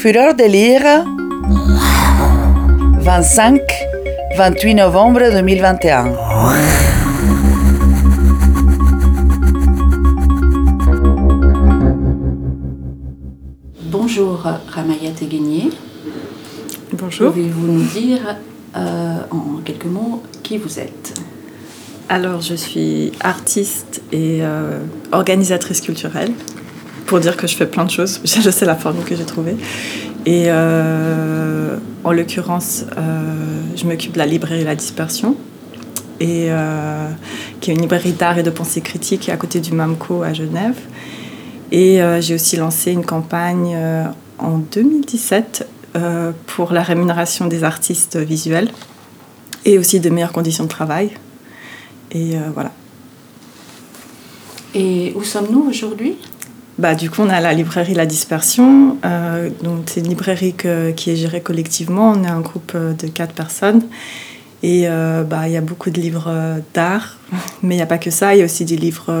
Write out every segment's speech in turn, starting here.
Fureur de lire 25-28 novembre 2021. Bonjour Ramaya Teguenier. Bonjour. Pouvez-vous nous dire euh, en quelques mots qui vous êtes? Alors, je suis artiste et euh, organisatrice culturelle. Pour dire que je fais plein de choses, je sais la formule que j'ai trouvée. Et euh, en l'occurrence, je m'occupe de la librairie La Dispersion, et, qui est une librairie d'art et de pensée critique à côté du MAMCO à Genève. Et j'ai aussi lancé une campagne en 2017 pour la rémunération des artistes visuels et aussi de meilleures conditions de travail. Et voilà. Et où sommes-nous aujourd'hui? Bah, du coup, on a la librairie La Dispersion. Euh, donc, c'est une librairie qui est gérée collectivement. On est un groupe de quatre personnes. Et euh, bah, il y a beaucoup de livres d'art, mais il n'y a pas que ça. Il y a aussi des livres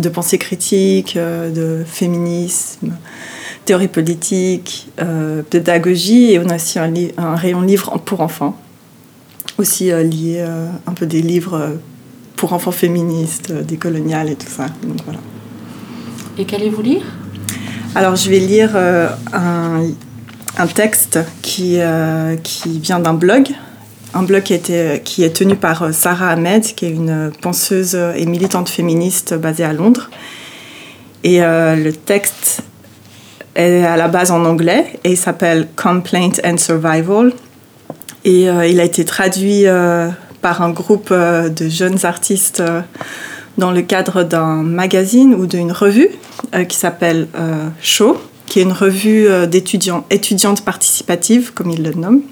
de pensée critique, de féminisme, théorie politique, pédagogie. Et on a aussi un, un rayon livre pour enfants, aussi lié un peu des livres pour enfants féministes, décoloniales et tout ça. Donc, voilà. Et qu'allez-vous lire? Alors, je vais lire euh, un, un, texte qui, euh, qui vient d'un blog. Un blog qui, était, qui est tenu par Sarah Ahmed, qui est une penseuse et militante féministe basée à Londres. Et euh, le texte est à la base en anglais et il s'appelle Complaint and Survival. Et il a été traduit par un groupe de jeunes artistes dans le cadre d'un magazine ou d'une revue euh, qui s'appelle euh, Show, qui est une revue euh, d'étudiants, étudiantes participatives, comme ils le nomment.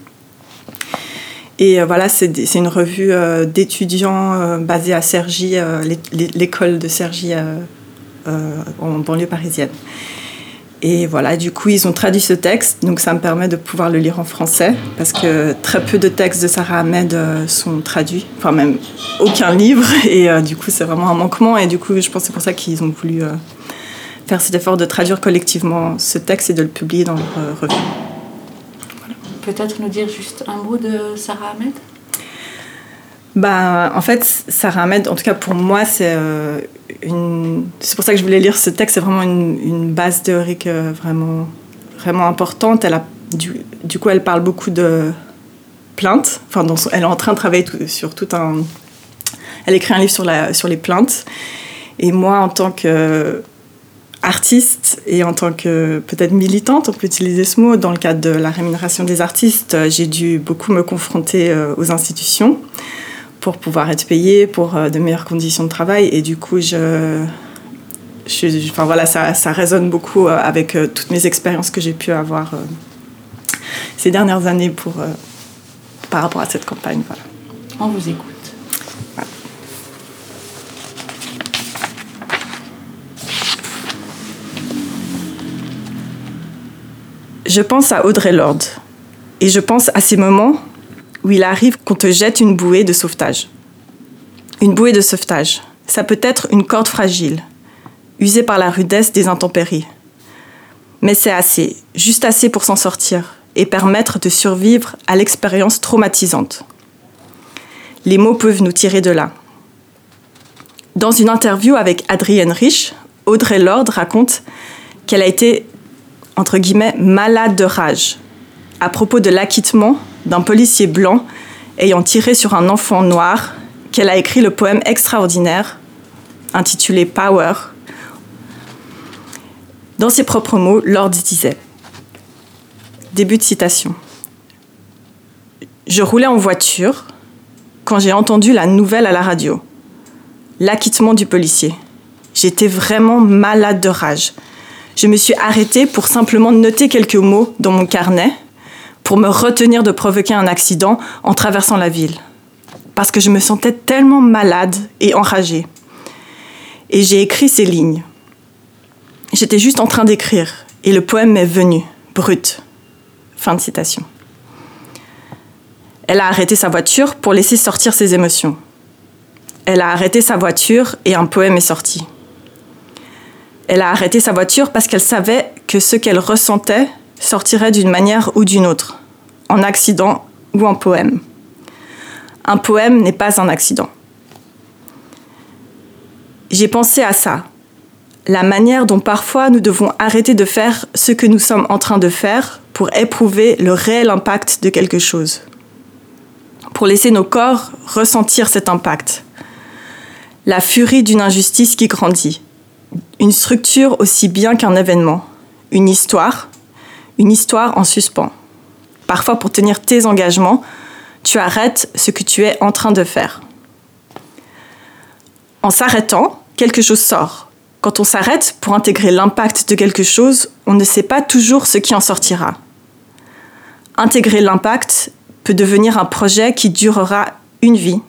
Et euh, voilà, c'est une revue d'étudiants basée à Cergy, l'école de Cergy en banlieue parisienne. Et voilà, du coup, ils ont traduit ce texte, donc ça me permet de pouvoir le lire en français, parce que très peu de textes de Sarah Ahmed euh, sont traduits, enfin même aucun livre, et euh, du coup, c'est vraiment un manquement, et du coup, je pense que c'est pour ça qu'ils ont voulu euh, faire cet effort de traduire collectivement ce texte et de le publier dans leur revue. Voilà. Peut-être nous dire juste un mot de Sarah Ahmed? Bah, en fait, Sarah Ahmed, en tout cas pour moi, c'est c'est pour ça que je voulais lire ce texte. C'est vraiment une, base théorique euh, vraiment, vraiment importante. Du, coup, elle parle beaucoup de plaintes. Enfin, elle est en train de travailler sur tout un. Elle écrit un livre sur, la, sur les plaintes. Et moi, en tant que artiste et en tant que peut-être militante, on peut utiliser ce mot, dans le cadre de la rémunération des artistes, j'ai dû beaucoup me confronter euh, aux institutions pour pouvoir être payé, pour euh, de meilleures conditions de travail. Et du coup, je, je enfin voilà, ça, ça, résonne beaucoup euh, avec euh, toutes mes expériences que j'ai pu avoir ces dernières années pour, par rapport à cette campagne. Voilà. On vous écoute. Voilà. Je pense à Audrey Lorde et je pense à ces moments où il arrive qu'on te jette une bouée de sauvetage. Une bouée de sauvetage, ça peut être une corde fragile, usée par la rudesse des intempéries. Mais c'est assez, juste assez pour s'en sortir et permettre de survivre à l'expérience traumatisante. Les mots peuvent nous tirer de là. Dans une interview avec Adrienne Rich, Audrey Lorde raconte qu'elle a été, entre guillemets, malade de rage à propos de l'acquittement d'un policier blanc ayant tiré sur un enfant noir qu'elle a écrit le poème extraordinaire intitulé Power. Dans ses propres mots, Lord disait Début de citation. Je roulais en voiture quand j'ai entendu la nouvelle à la radio. L'acquittement du policier. J'étais vraiment malade de rage. Je me suis arrêtée pour simplement noter quelques mots dans mon carnet pour me retenir de provoquer un accident en traversant la ville. Parce que je me sentais tellement malade et enragée. Et j'ai écrit ces lignes. J'étais juste en train d'écrire et le poème m'est venu, brut. Fin de citation. Elle a arrêté sa voiture pour laisser sortir ses émotions. Elle a arrêté sa voiture et un poème est sorti. Elle a arrêté sa voiture parce qu'elle savait que ce qu'elle ressentait sortirait d'une manière ou d'une autre, en accident ou en poème. Un poème n'est pas un accident. J'ai pensé à ça, la manière dont parfois nous devons arrêter de faire ce que nous sommes en train de faire pour éprouver le réel impact de quelque chose, pour laisser nos corps ressentir cet impact. La furie d'une injustice qui grandit, une structure aussi bien qu'un événement, une histoire, une histoire en suspens. Parfois pour tenir tes engagements, tu arrêtes ce que tu es en train de faire. En s'arrêtant, quelque chose sort. Quand on s'arrête pour intégrer l'impact de quelque chose, on ne sait pas toujours ce qui en sortira. Intégrer l'impact peut devenir un projet qui durera une vie.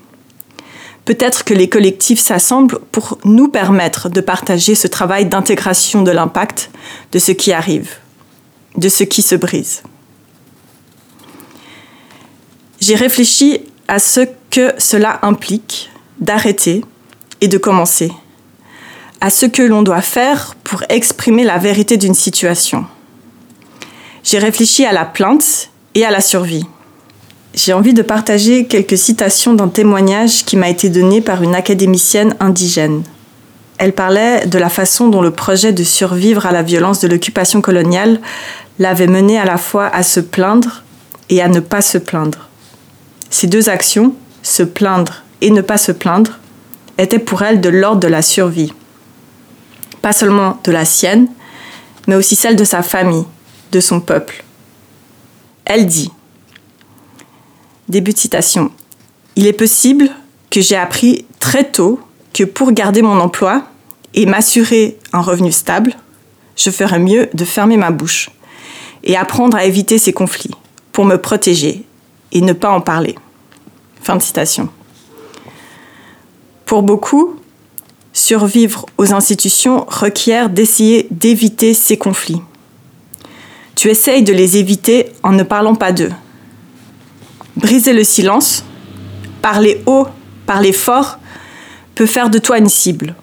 Peut-être que les collectifs s'assemblent pour nous permettre de partager ce travail d'intégration de l'impact de ce qui arrive, de ce qui se brise j'ai réfléchi à ce que cela implique d'arrêter et de commencer, à ce que l'on doit faire pour exprimer la vérité d'une situation. J'ai réfléchi à la plainte et à la survie. J'ai envie de partager quelques citations d'un témoignage qui m'a été donné par une académicienne indigène. Elle parlait de la façon dont le projet de survivre à la violence de l'occupation coloniale l'avait menée à la fois à se plaindre et à ne pas se plaindre. Ces deux actions, se plaindre et ne pas se plaindre, étaient pour elle de l'ordre de la survie. Pas seulement de la sienne, mais aussi celle de sa famille, de son peuple. Elle dit, début de citation, Il est possible que j'ai appris très tôt pour garder mon emploi et m'assurer un revenu stable, je ferais mieux de fermer ma bouche et apprendre à éviter ces conflits pour me protéger et ne pas en parler. Fin de citation. Pour beaucoup, survivre aux institutions requiert d'essayer d'éviter ces conflits. Tu essayes de les éviter en ne parlant pas d'eux. Briser le silence, parler haut, parler fort, peut faire de toi une cible.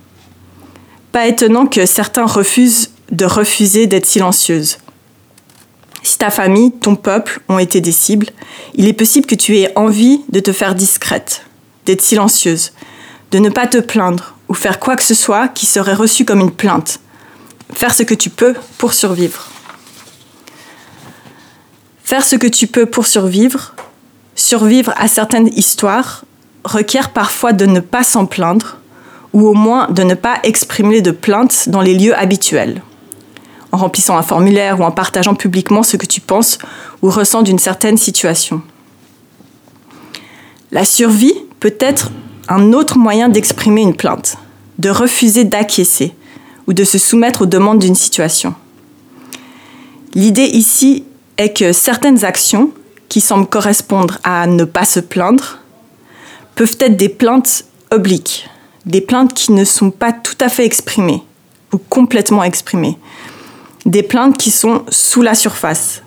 Pas étonnant que certains refusent de refuser d'être silencieuses. Si ta famille, ton peuple ont été des cibles, il est possible que tu aies envie de te faire discrète, d'être silencieuse, de ne pas te plaindre ou faire quoi que ce soit qui serait reçu comme une plainte. Faire ce que tu peux pour survivre. Faire ce que tu peux pour survivre, survivre à certaines histoires, requiert parfois de ne pas s'en plaindre ou au moins de ne pas exprimer de plainte dans les lieux habituels en remplissant un formulaire ou en partageant publiquement ce que tu penses ou ressens d'une certaine situation. La survie peut être un autre moyen d'exprimer une plainte, de refuser d'acquiescer ou de se soumettre aux demandes d'une situation. L'idée ici est que certaines actions qui semblent correspondre à ne pas se plaindre peuvent être des plaintes obliques, des plaintes qui ne sont pas tout à fait exprimées ou complètement exprimées, des plaintes qui sont sous la surface,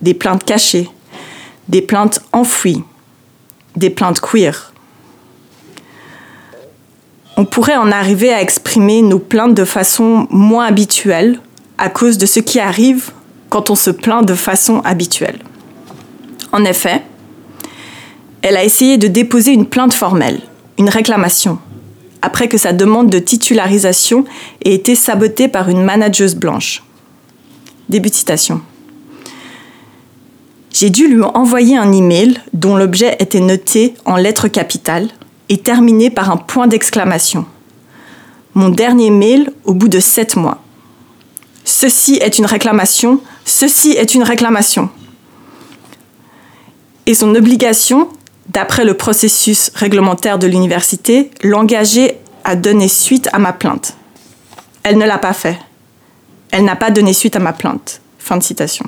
des plaintes cachées, des plaintes enfouies, des plaintes queer. On pourrait en arriver à exprimer nos plaintes de façon moins habituelle à cause de ce qui arrive quand on se plaint de façon habituelle. En effet, elle a essayé de déposer une plainte formelle, une réclamation, après que sa demande de titularisation ait été sabotée par une manageuse blanche. Début de citation. J'ai dû lui envoyer un email dont l'objet était noté en lettres capitales et terminé par un point d'exclamation. Mon dernier mail au bout de sept mois. Ceci est une réclamation, ceci est une réclamation. Et son obligation, d'après le processus réglementaire de l'université, l'engageait à donner suite à ma plainte. Elle ne l'a pas fait. Elle n'a pas donné suite à ma plainte. Fin de citation.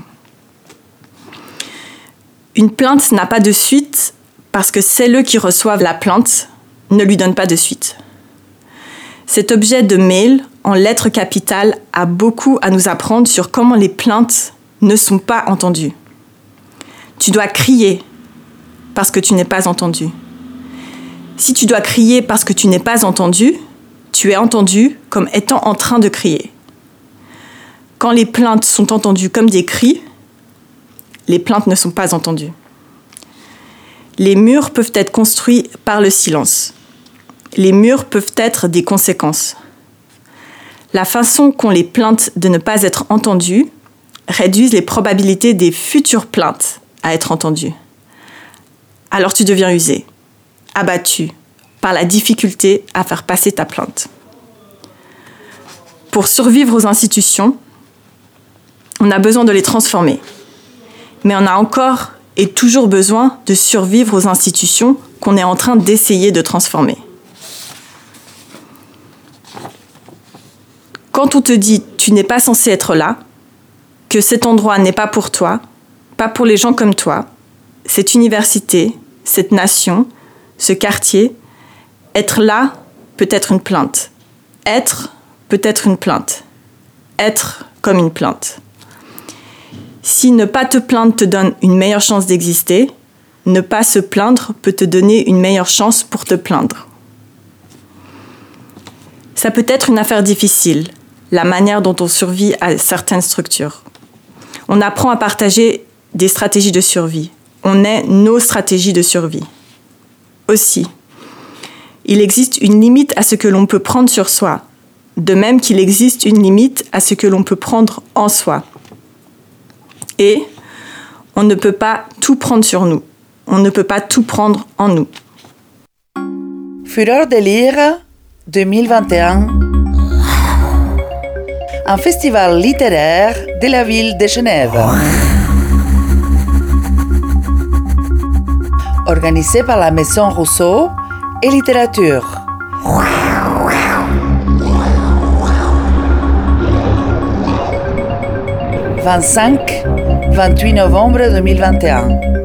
Une plainte n'a pas de suite parce que celles qui reçoivent la plainte ne lui donnent pas de suite. Cet objet de mail en lettres capitales a beaucoup à nous apprendre sur comment les plaintes ne sont pas entendues. Tu dois crier parce que tu n'es pas entendu. Si tu dois crier parce que tu n'es pas entendu, tu es entendu comme étant en train de crier. Quand les plaintes sont entendues comme des cris, les plaintes ne sont pas entendues. Les murs peuvent être construits par le silence. Les murs peuvent être des conséquences. La façon qu'ont les plaintes de ne pas être entendues réduisent les probabilités des futures plaintes à être entendues. Alors tu deviens usé, abattu par la difficulté à faire passer ta plainte. Pour survivre aux institutions, on a besoin de les transformer. Mais on a encore et toujours besoin de survivre aux institutions qu'on est en train d'essayer de transformer. Quand on te dit tu n'es pas censé être là, que cet endroit n'est pas pour toi, pas pour les gens comme toi, cette université, cette nation, ce quartier, être là peut être une plainte. Être peut être une plainte. Être comme une plainte. Si ne pas te plaindre te donne une meilleure chance d'exister, ne pas se plaindre peut te donner une meilleure chance pour te plaindre. Ça peut être une affaire difficile, la manière dont on survit à certaines structures. On apprend à partager des stratégies de survie. On est nos stratégies de survie. Aussi, il existe une limite à ce que l'on peut prendre sur soi, de même qu'il existe une limite à ce que l'on peut prendre en soi. Et on ne peut pas tout prendre sur nous. On ne peut pas tout prendre en nous. Fureur de lire 2021. Un festival littéraire de la ville de Genève. Organisé par la Maison Rousseau et Littérature. 25-28 novembre 2021.